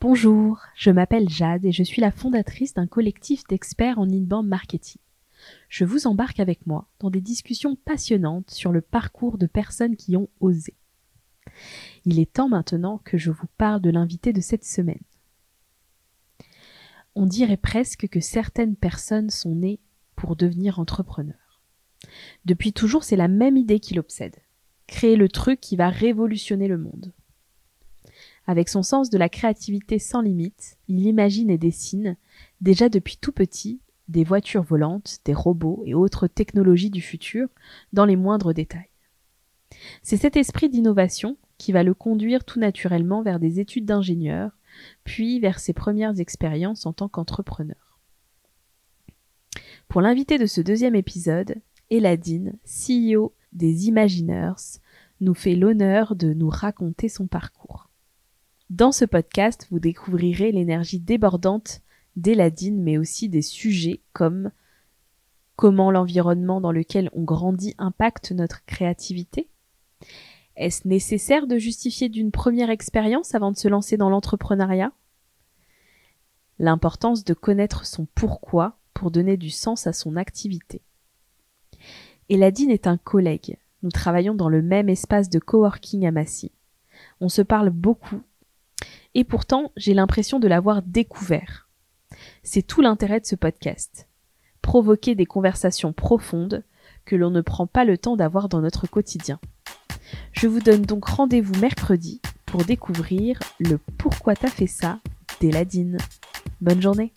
Bonjour, je m'appelle Jade et je suis la fondatrice d'un collectif d'experts en inbound marketing. Je vous embarque avec moi dans des discussions passionnantes sur le parcours de personnes qui ont osé. Il est temps maintenant que je vous parle de l'invité de cette semaine. On dirait presque que certaines personnes sont nées pour devenir entrepreneurs. Depuis toujours, c'est la même idée qui l'obsède. Créer le truc qui va révolutionner le monde. Avec son sens de la créativité sans limite, il imagine et dessine, déjà depuis tout petit, des voitures volantes, des robots et autres technologies du futur dans les moindres détails. C'est cet esprit d'innovation qui va le conduire tout naturellement vers des études d'ingénieur, puis vers ses premières expériences en tant qu'entrepreneur. Pour l'invité de ce deuxième épisode, Eladine, CEO des Imagineurs, nous fait l'honneur de nous raconter son parcours. Dans ce podcast, vous découvrirez l'énergie débordante d'Eladine, mais aussi des sujets comme comment l'environnement dans lequel on grandit impacte notre créativité. Est-ce nécessaire de justifier d'une première expérience avant de se lancer dans l'entrepreneuriat? L'importance de connaître son pourquoi pour donner du sens à son activité. Eladine est un collègue. Nous travaillons dans le même espace de coworking à Massy. On se parle beaucoup et pourtant j'ai l'impression de l'avoir découvert. C'est tout l'intérêt de ce podcast. Provoquer des conversations profondes que l'on ne prend pas le temps d'avoir dans notre quotidien. Je vous donne donc rendez-vous mercredi pour découvrir le pourquoi t'as fait ça d'Eladine. Bonne journée